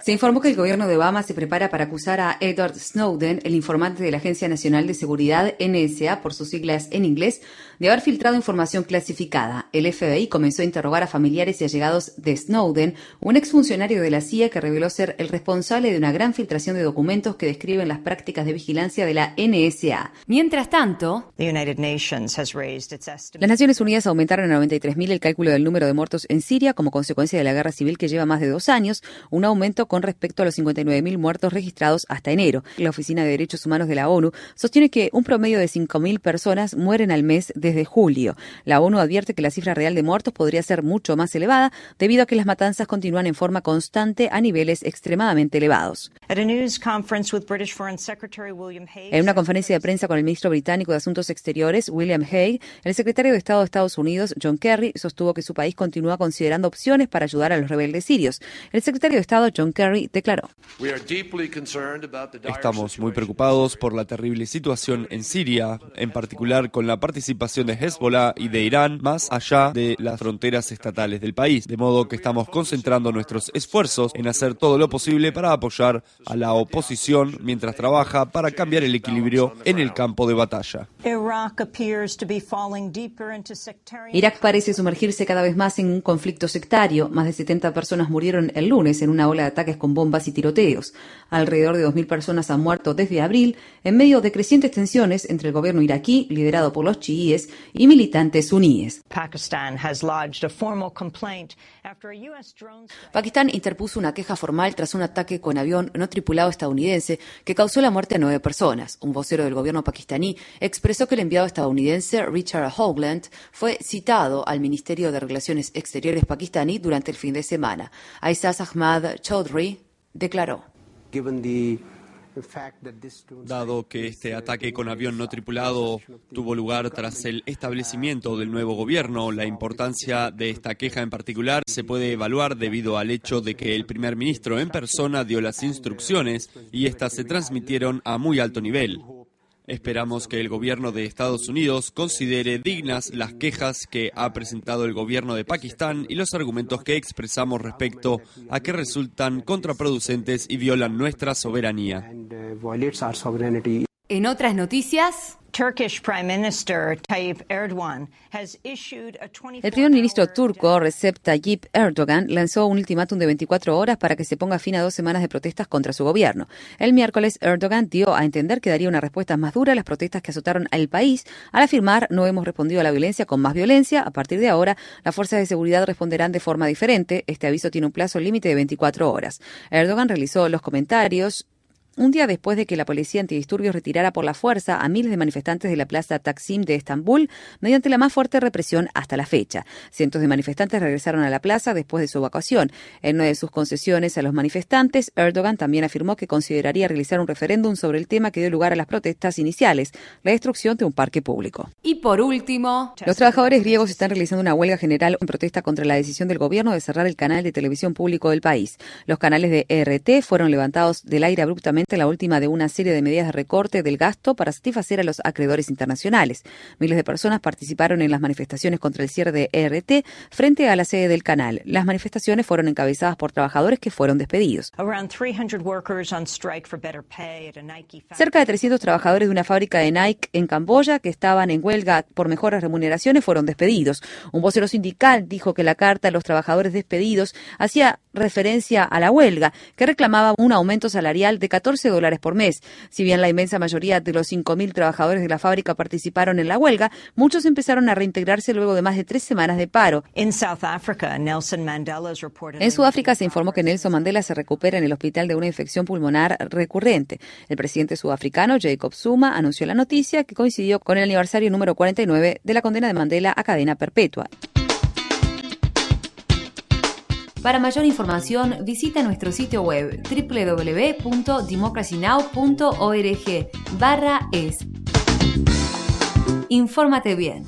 Se informó que el gobierno de Obama se prepara para acusar a Edward Snowden, el informante de la Agencia Nacional de Seguridad NSA, por sus siglas en inglés, de haber filtrado información clasificada. El FBI comenzó a interrogar a familiares y allegados de Snowden, un exfuncionario de la CIA que reveló ser el responsable de una gran filtración de documentos que describen las prácticas de vigilancia de la NSA. Mientras tanto, las Naciones Unidas aumentaron a 93.000 el cálculo del número de muertos en Siria como consecuencia de la guerra civil que lleva más de dos años, un aumento con respecto a los 59.000 muertos registrados hasta enero. La Oficina de Derechos Humanos de la ONU sostiene que un promedio de 5.000 personas mueren al mes desde julio. La ONU advierte que la cifra real de muertos podría ser mucho más elevada debido a que las matanzas continúan en forma constante a niveles extremadamente elevados. En una conferencia de prensa con el ministro británico de Asuntos Exteriores, William Hague, el secretario de Estado de Estados Unidos, John Kerry, sostuvo que su país país continúa considerando opciones para ayudar a los rebeldes sirios. El secretario de Estado John Kerry declaró. Estamos muy preocupados por la terrible situación en Siria, en particular con la participación de Hezbollah y de Irán más allá de las fronteras estatales del país, de modo que estamos concentrando nuestros esfuerzos en hacer todo lo posible para apoyar a la oposición mientras trabaja para cambiar el equilibrio en el campo de batalla. Irak parece sumergirse cada vez más en un conflicto sectario. Más de 70 personas murieron el lunes en una ola de ataques con bombas y tiroteos. Alrededor de 2.000 personas han muerto desde abril en medio de crecientes tensiones entre el gobierno iraquí, liderado por los chiíes, y militantes suníes. Pakistán interpuso una queja formal tras un ataque con avión no tripulado estadounidense que causó la muerte de nueve personas. Un vocero del gobierno pakistaní expresó que el enviado estadounidense Richard Hoagland fue citado al Ministerio de Relaciones Exteriores pakistaní durante el fin de semana. Aizaz Ahmad Chaudhry declaró. Dado que este ataque con avión no tripulado tuvo lugar tras el establecimiento del nuevo gobierno, la importancia de esta queja en particular se puede evaluar debido al hecho de que el primer ministro en persona dio las instrucciones y estas se transmitieron a muy alto nivel. Esperamos que el gobierno de Estados Unidos considere dignas las quejas que ha presentado el gobierno de Pakistán y los argumentos que expresamos respecto a que resultan contraproducentes y violan nuestra soberanía. En otras noticias, el primer ministro turco Recep Tayyip Erdogan lanzó un ultimátum de 24 horas para que se ponga fin a dos semanas de protestas contra su gobierno. El miércoles, Erdogan dio a entender que daría una respuesta más dura a las protestas que azotaron al país al afirmar no hemos respondido a la violencia con más violencia. A partir de ahora, las fuerzas de seguridad responderán de forma diferente. Este aviso tiene un plazo límite de 24 horas. Erdogan realizó los comentarios un día después de que la policía antidisturbios retirara por la fuerza a miles de manifestantes de la plaza Taksim de Estambul mediante la más fuerte represión hasta la fecha. Cientos de manifestantes regresaron a la plaza después de su evacuación. En una de sus concesiones a los manifestantes, Erdogan también afirmó que consideraría realizar un referéndum sobre el tema que dio lugar a las protestas iniciales, la destrucción de un parque público. Y por último, los trabajadores griegos están realizando una huelga general en protesta contra la decisión del gobierno de cerrar el canal de televisión público del país. Los canales de ERT fueron levantados del aire abruptamente la última de una serie de medidas de recorte del gasto para satisfacer a los acreedores internacionales. Miles de personas participaron en las manifestaciones contra el cierre de ERT frente a la sede del canal. Las manifestaciones fueron encabezadas por trabajadores que fueron despedidos. Cerca de 300 trabajadores de una fábrica de Nike en Camboya que estaban en huelga por mejores remuneraciones fueron despedidos. Un vocero sindical dijo que la carta a los trabajadores despedidos hacía referencia a la huelga, que reclamaba un aumento salarial de 14 dólares por mes. Si bien la inmensa mayoría de los 5.000 trabajadores de la fábrica participaron en la huelga, muchos empezaron a reintegrarse luego de más de tres semanas de paro. En Sudáfrica se informó que Nelson Mandela se recupera en el hospital de una infección pulmonar recurrente. El presidente sudafricano, Jacob Zuma, anunció la noticia que coincidió con el aniversario número 49 de la condena de Mandela a cadena perpetua. Para mayor información, visita nuestro sitio web www.democracynow.org barra es. Infórmate bien.